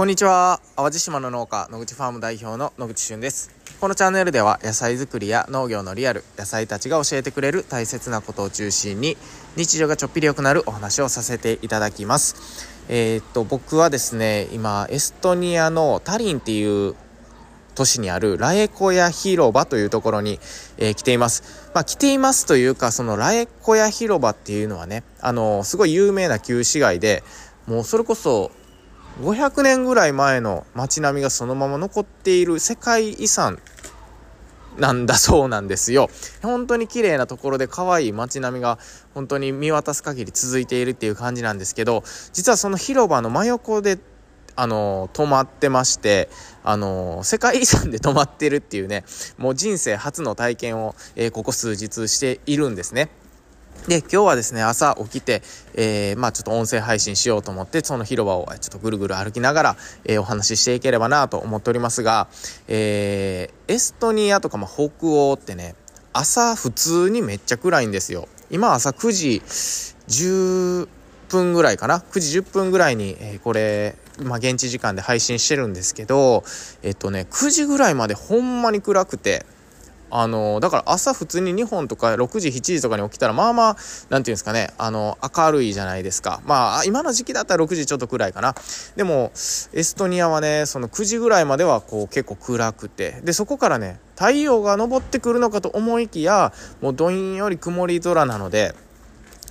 こんにちは。淡路島の農家野口ファーム代表の野口俊です。このチャンネルでは野菜作りや農業のリアル野菜たちが教えてくれる大切なことを中心に日常がちょっぴり良くなるお話をさせていただきます。えー、っと僕はですね今エストニアのタリンっていう都市にあるラエコヤ広場というところに、えー、来ています。まあ、来ていますというか、そのラエコヤ広場っていうのはね、あのー、すごい有名な旧市街で、もうそれこそ500年ぐらい前の街並みがそのまま残っている世界遺産なんだそうなんですよ。本当に綺麗なところで可愛い街並みが本当に見渡す限り続いているっていう感じなんですけど、実はその広場の真横であの止まってましてあの世界遺産で止まってるっていうねもう人生初の体験を、えー、ここ数日しているんですね。で、今日はですね、朝起きて、えー、まあちょっと音声配信しようと思って、その広場をちょっとぐるぐる歩きながら、えー、お話ししていければなと思っておりますが、えー、エストニアとか、まあ、北欧ってね、朝普通にめっちゃ暗いんですよ。今朝9時10分ぐらいかな？9時10分ぐらいに、えー、これ、まあ現地時間で配信してるんですけど、えっとね、9時ぐらいまでほんまに暗くて、あのだから朝普通に2本とか6時7時とかに起きたらまあまあ何て言うんですかねあの明るいじゃないですか。まあ今の時期だったら6時ちょっとくらいかな。でもエストニアはねその9時ぐらいまではこう結構暗くて。でそこからね太陽が昇ってくるのかと思いきやもうどんより曇り空なので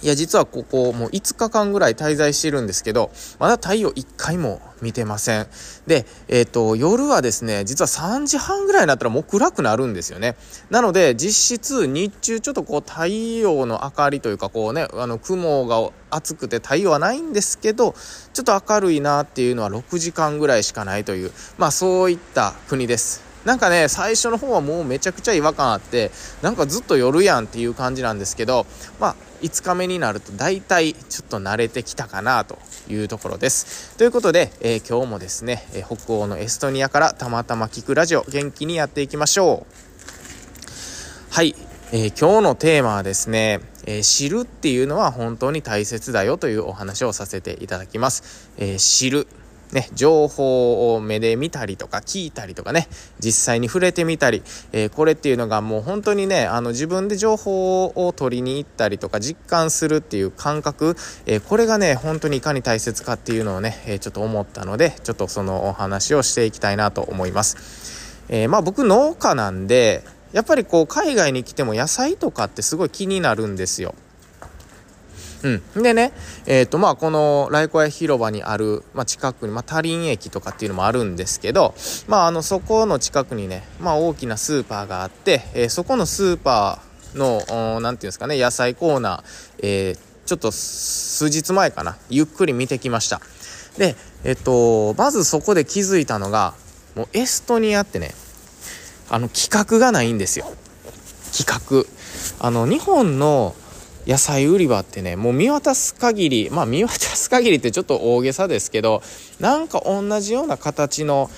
いや、実はここもう5日間ぐらい滞在してるんですけど、まだ太陽1回も見てません。で、えっ、ー、と、夜はですね、実は3時半ぐらいになったらもう暗くなるんですよね。なので、実質日中ちょっとこう太陽の明かりというかこうね、あの雲が暑くて太陽はないんですけど、ちょっと明るいなっていうのは6時間ぐらいしかないという、まあそういった国です。なんかね、最初の方はもうめちゃくちゃ違和感あって、なんかずっと夜やんっていう感じなんですけど、まあ、5日目になると大体ちょっと慣れてきたかなというところです。ということで、えー、今日もですね、え北欧のエストニアからたまたま聞くラジオ元気にやっていきましょう。はい、えー、今日のテーマはですね、えー、知るっていうのは本当に大切だよというお話をさせていただきます。え知るね、情報を目で見たりとか聞いたりとかね、実際に触れてみたり、えー、これっていうのがもう本当にね、あの自分で情報を取りに行ったりとか実感するっていう感覚、えー、これがね、本当にいかに大切かっていうのをね、えー、ちょっと思ったので、ちょっとそのお話をしていきたいなと思います。えまあ僕農家なんで、やっぱりこう海外に来ても野菜とかってすごい気になるんですよ。うん。でね、えっ、ー、と、まあ、このライコヤ広場にある、まあ、近くに、まあ、タリン駅とかっていうのもあるんですけど、まあ、あの、そこの近くにね、まあ、大きなスーパーがあって、えー、そこのスーパーの、なんていうんですかね、野菜コーナー、えー、ちょっと数日前かな、ゆっくり見てきました。で、えっと、まずそこで気づいたのが、もうエストニアってね、あの、企画がないんですよ。企画。あの、日本の野菜売り場ってね、もう見渡す限り、まあ見渡す限りってちょっと大げさですけど、なんか同じような形の、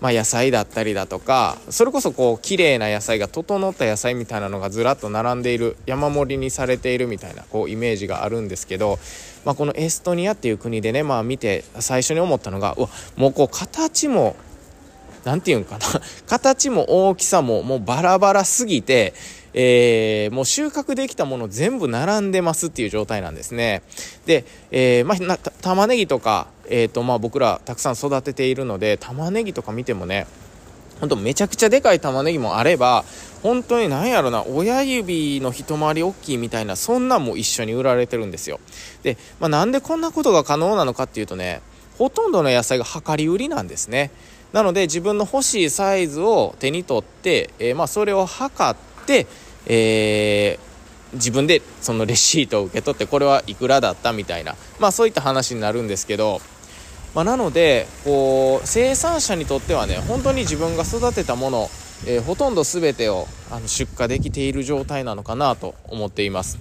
まあ、野菜だったりだとか、それこそこう綺麗な野菜が整った野菜みたいなのがずらっと並んでいる、山盛りにされているみたいなこうイメージがあるんですけど、まあ、このエストニアっていう国でね、まあ見て最初に思ったのが、うわ、もうこう形も、何て言うんかな、形も大きさももうバラバラすぎて、えー、もう収穫できたもの全部並んでますっていう状態なんですね。で、えー、まあ、玉ねぎとか、えーとまあ、僕らたくさん育てているので玉ねぎとか見てもねほんとめちゃくちゃでかい玉ねぎもあれば本当に何やろな親指の一回り大きいみたいなそんなんも一緒に売られてるんですよ。で、まあ、なんでこんなことが可能なのかっていうとねほとんどの野菜が量り売りなんですね。なので自分の欲しいサイズを手に取って、えー、まあそれを測ってえー、自分でそのレシートを受け取ってこれはいくらだったみたいな、まあ、そういった話になるんですけど、まあ、なのでこう生産者にとってはね本当に自分が育てたもの、えー、ほとんど全てをあの出荷できている状態なのかなと思っています。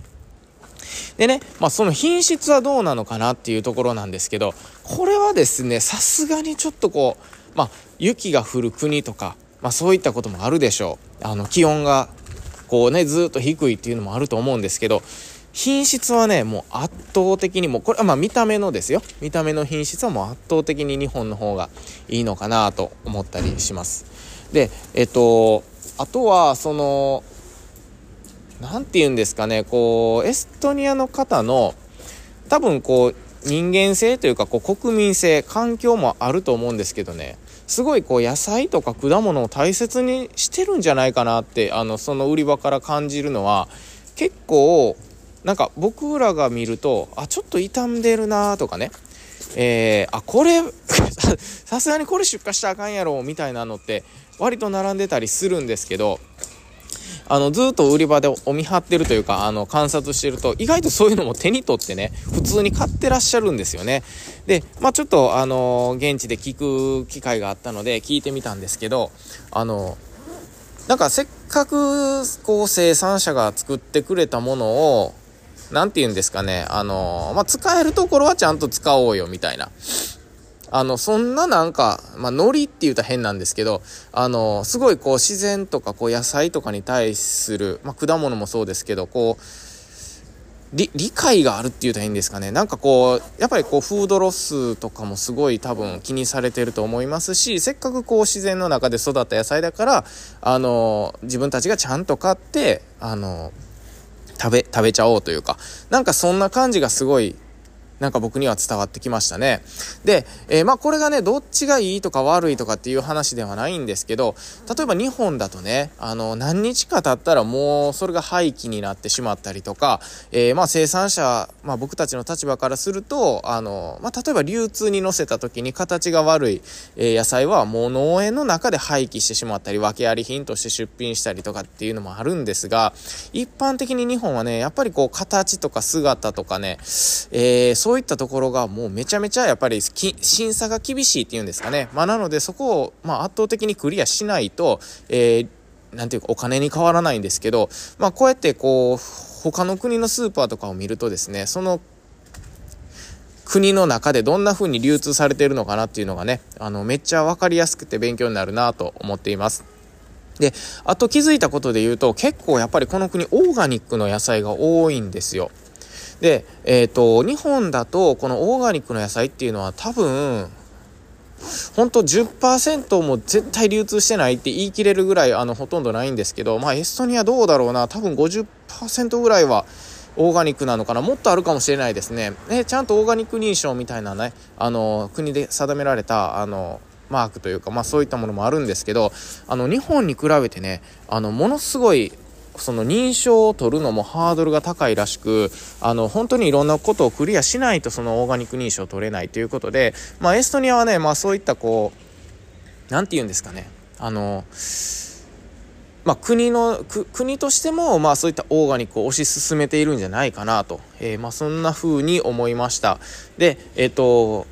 でね、まあ、その品質はどうなのかなっていうところなんですけどこれはですねさすがにちょっとこう、まあ、雪が降る国とか、まあ、そういったこともあるでしょう。あの気温がこうねずっと低いっていうのもあると思うんですけど品質はねもう圧倒的にもうこれはまあ見た目のですよ。見た目の品質はもう圧倒的に日本の方がいいのかなと思ったりします。でえっとあとはその何て言うんですかねこうエストニアの方の多分こう人間性というかこう国民性環境もあると思うんですけどね。すごいこう野菜とか果物を大切にしてるんじゃないかなってあのその売り場から感じるのは結構なんか僕らが見るとあちょっと傷んでるなとかねえー、あこれ さすがにこれ出荷したらあかんやろみたいなのって割と並んでたりするんですけどあの、ずっと売り場でお見張ってるというか、あの、観察してると、意外とそういうのも手に取ってね、普通に買ってらっしゃるんですよね。で、まあちょっと、あの、現地で聞く機会があったので、聞いてみたんですけど、あの、なんかせっかく、こう、生産者が作ってくれたものを、何て言うんですかね、あの、まあ、使えるところはちゃんと使おうよ、みたいな。あの、そんななんか、まあ、ノリって言うたら変なんですけど、あの、すごいこう自然とかこう野菜とかに対する、まあ、果物もそうですけど、こう、理解があるって言うたらいいんですかね。なんかこう、やっぱりこう、フードロスとかもすごい多分気にされてると思いますし、せっかくこう、自然の中で育った野菜だから、あの、自分たちがちゃんと買って、あの、食べ、食べちゃおうというか、なんかそんな感じがすごいなんか僕には伝わってきましたね。で、えー、まあこれがね、どっちがいいとか悪いとかっていう話ではないんですけど、例えば日本だとね、あの、何日か経ったらもうそれが廃棄になってしまったりとか、えー、まあ生産者、まあ僕たちの立場からすると、あの、まあ例えば流通に乗せた時に形が悪い、えー、野菜はもう農園の中で廃棄してしまったり、訳あり品として出品したりとかっていうのもあるんですが、一般的に日本はね、やっぱりこう形とか姿とかね、えーそういったところがもうめちゃめちゃやっぱり審査が厳しいっていうんですかね。まあ、なのでそこを、まあ、圧倒的にクリアしないと、えー、ていうかお金に変わらないんですけど、まあ、こうやってこう、他の国のスーパーとかを見るとですね、その国の中でどんな風に流通されているのかなっていうのがね、あの、めっちゃ分かりやすくて勉強になるなと思っています。で、あと気づいたことで言うと、結構やっぱりこの国オーガニックの野菜が多いんですよ。で、えっ、ー、と、日本だとこのオーガニックの野菜っていうのは多分、本当10%も絶対流通してないって言い切れるぐらいあのほとんどないんですけど、まあエストニアどうだろうな、多分50%ぐらいはオーガニックなのかなもっとあるかもしれないですね。で、ちゃんとオーガニック認証みたいなね、あの、国で定められた、あの、マークというか、まあそういったものもあるんですけど、あの、日本に比べてね、あの、ものすごいその認証を取るのもハードルが高いらしく、あの、本当にいろんなことをクリアしないとそのオーガニック認証を取れないということで、まあ、エストニアはね、まあそういったこう、なんて言うんですかね、あの、まあ、国の、国としても、まあそういったオーガニックを推し進めているんじゃないかなと、えー、まあそんな風に思いました。で、えっ、ー、と、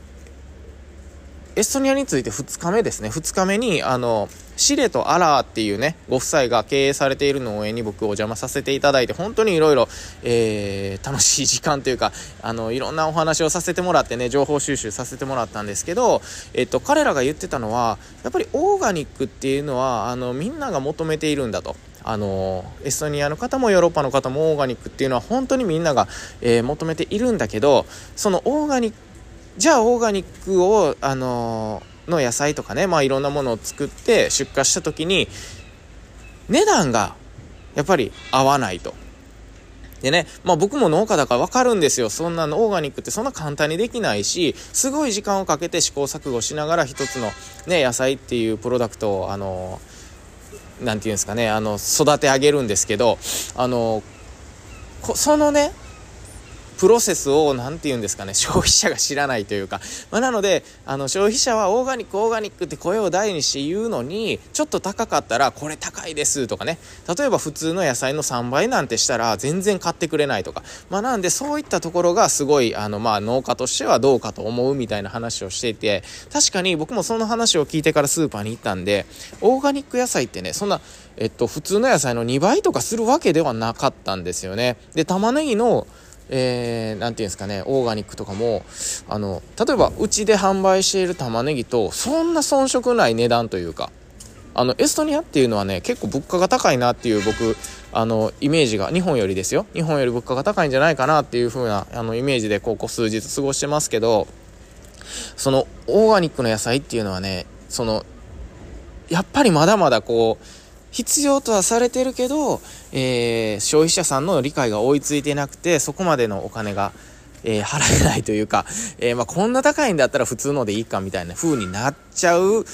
エストニアについて2日目ですね。2日目に、あの、シレとアラーっていうね、ご夫妻が経営されている農園に僕お邪魔させていただいて、本当にいろいろ、えー、楽しい時間というか、あの、いろんなお話をさせてもらってね、情報収集させてもらったんですけど、えっと、彼らが言ってたのは、やっぱりオーガニックっていうのは、あの、みんなが求めているんだと。あのエストニアの方もヨーロッパの方もオーガニックっていうのは本当にみんなが、えー、求めているんだけどそのオーガニックじゃあオーガニックを、あのー、の野菜とかね、まあいろんなものを作って出荷した時に、値段がやっぱり合わないと。でね、まあ僕も農家だからわかるんですよ。そんなのオーガニックってそんな簡単にできないし、すごい時間をかけて試行錯誤しながら一つのね、野菜っていうプロダクトを、あのー、なんていうんですかね、あの、育て上げるんですけど、あのそのね、プロセスを何て言うんですかね消費者が知らないというか、まあ、なのであの消費者はオーガニックオーガニックって声を大にして言うのにちょっと高かったらこれ高いですとかね。例えば普通の野菜の3倍なんてしたら全然買ってくれないとか、まあ、なんでそういったところがすごいあの、まあ、農家としてはどうかと思うみたいな話をしていて確かに僕もその話を聞いてからスーパーに行ったんでオーガニック野菜ってねそんなえっと普通の野菜の2倍とかするわけではなかったんですよね。で玉ねぎのえー、ていうんですかね、オーガニックとかも、あの、例えば、うちで販売している玉ねぎと、そんな遜色ない値段というか、あのエストニアっていうのはね結構物価が高いなっていう僕あのイメージが日本よりですよ。日本より物価が高いんじゃないかなっていう風なあのイメージでここ数日過ごしてますけどそのオーガニックの野菜っていうのはねそのやっぱりまだまだこう必要とはされてるけど、えー、消費者さんの理解が追いついてなくてそこまでのお金がえー、払えないというか、えー、まあ、こんな高いんだったら普通のでいいかみたいな風になっちゃうっ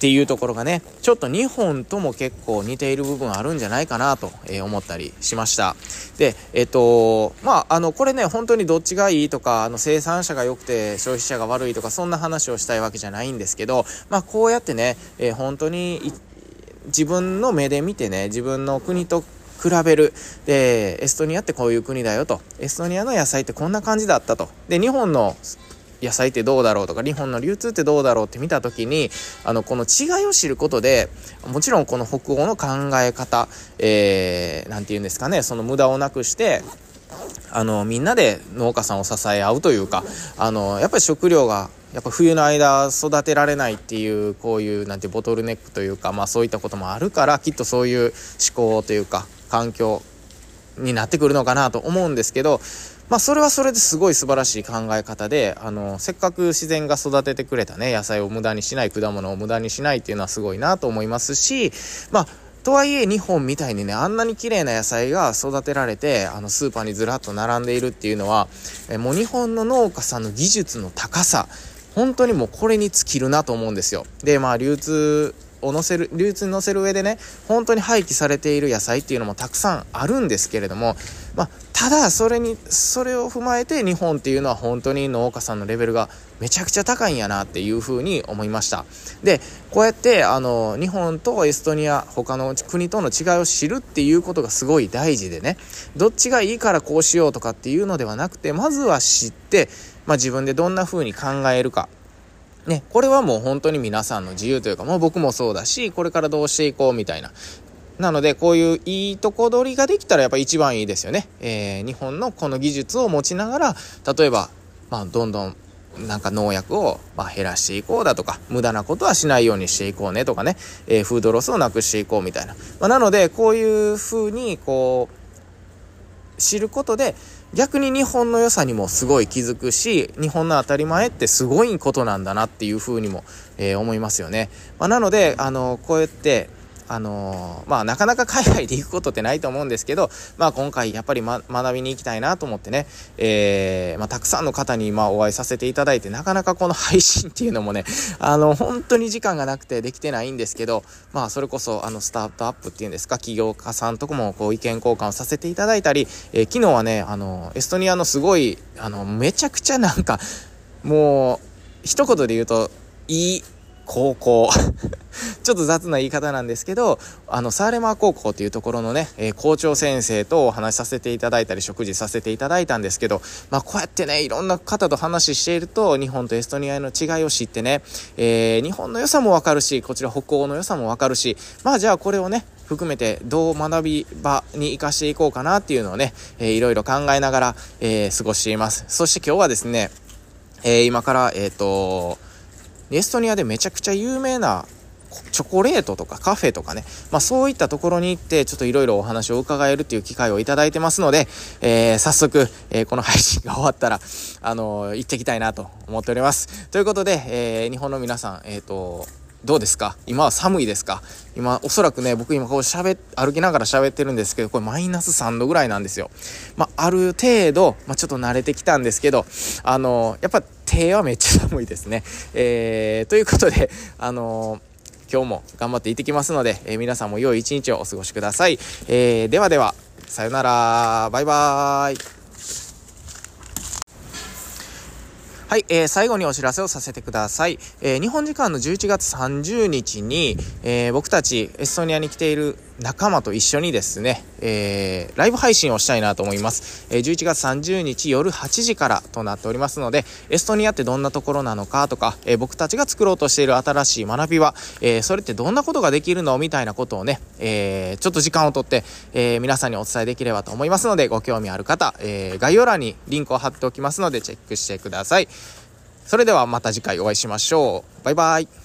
ていうところがね、ちょっと日本とも結構似ている部分あるんじゃないかなと、え思ったりしました。で、えっと、まあ、あの、これね、本当にどっちがいいとか、あの、生産者が良くて消費者が悪いとか、そんな話をしたいわけじゃないんですけど、まあ、こうやってね、えー、本当に自分の目で見てね、自分の国と比べる。で、エストニアってこういう国だよと。エストニアの野菜ってこんな感じだったと。で、日本の野菜ってどうだろうとか日本の流通ってどうだろうって見た時にあのこの違いを知ることでもちろんこの北欧の考え方何、えー、て言うんですかねその無駄をなくしてあのみんなで農家さんを支え合うというかあのやっぱり食料がやっぱ冬の間育てられないっていうこういうなんてボトルネックというかまあそういったこともあるからきっとそういう思考というか環境になってくるのかなと思うんですけどまあ、それはそれですごい素晴らしい考え方で、あの、せっかく自然が育ててくれたね、野菜を無駄にしない、果物を無駄にしないっていうのはすごいなと思いますし、まあ、とはいえ日本みたいにね、あんなに綺麗な野菜が育てられて、あの、スーパーにずらっと並んでいるっていうのは、えもう日本の農家さんの技術の高さ、本当にもうこれに尽きるなと思うんですよ。で、まあ、流通を載せる、流通に載せる上でね、本当に廃棄されている野菜っていうのもたくさんあるんですけれども、まあ、ただそれにそれを踏まえて日本っていうのは本当に農家さんのレベルがめちゃくちゃ高いんやなっていうふうに思いましたでこうやってあの日本とエストニア他の国との違いを知るっていうことがすごい大事でねどっちがいいからこうしようとかっていうのではなくてまずは知って、まあ、自分でどんな風に考えるかね、これはもう本当に皆さんの自由というか、もう僕もそうだし、これからどうしていこうみたいな、なので、こういういいとこ取りができたらやっぱ一番いいですよね。えー、日本のこの技術を持ちながら、例えば、まあ、どんどんなんか農薬をま減らしていこうだとか、無駄なことはしないようにしていこうねとかね、えー、フードロスをなくしていこうみたいな。まあ、なので、こういう風に、こう、知ることで、逆に日本の良さにもすごい気づくし、日本の当たり前ってすごいことなんだなっていうふうにも、えー、思いますよね。まあ、なので、あの、こうやって、あのー、まあ、なかなか海外で行くことってないと思うんですけど、まあ、今回やっぱり、ま、学びに行きたいなと思ってね、えー、まあ、たくさんの方に、まお会いさせていただいて、なかなかこの配信っていうのもね、あの、本当に時間がなくてできてないんですけど、まあ、それこそ、あの、スタートアップっていうんですか、起業家さんとこも、こう、意見交換をさせていただいたり、えー、昨日はね、あの、エストニアのすごい、あの、めちゃくちゃなんか、もう、一言で言うと、いい、高校。ちょっと雑な言い方なんですけど、あの、サーレマー高校っていうところのね、えー、校長先生とお話しさせていただいたり、食事させていただいたんですけど、まあ、こうやってね、いろんな方と話していると、日本とエストニアの違いを知ってね、えー、日本の良さもわかるし、こちら北欧の良さもわかるし、まあ、じゃあこれをね、含めてどう学び場に活かしていこうかなっていうのをね、えー、いろいろ考えながら、えー、過ごしています。そして今日はですね、えー、今から、えっ、ー、と、エストニアでめちゃくちゃ有名なチョコレートとかカフェとかね、まあそういったところに行って、ちょっといろいろお話を伺えるっていう機会をいただいてますので、えー、早速、えー、この配信が終わったら、あのー、行ってきたいなと思っております。ということで、えー、日本の皆さん、えっ、と、どうですか？今は寒いですか？今、おそらくね、僕今こう喋、歩きながら喋ってるんですけど、これマイナス3度ぐらいなんですよ。まあ、ある程度、まあ、ちょっと慣れてきたんですけど、あのやっぱ手はめっちゃ寒いですね。えー、ということで、あの今日も頑張って行ってきますので、えー、皆さんも良い一日をお過ごしください。えー、ではでは、さよなら、バイバーイ。はい、えー、最後にお知らせをさせてください。えー、日本時間の11月30日に、えー、僕たちエストニアに来ている仲間と一緒にですね、えー、ライブ配信をしたいなと思います。え、11月30日夜8時からとなっておりますので、エストニアってどんなところなのかとか、え、僕たちが作ろうとしている新しい学びは、え、それってどんなことができるのみたいなことをね、え、ちょっと時間をとって、え、皆さんにお伝えできればと思いますので、ご興味ある方、え、概要欄にリンクを貼っておきますので、チェックしてください。それではまた次回お会いしましょう。バイバイ。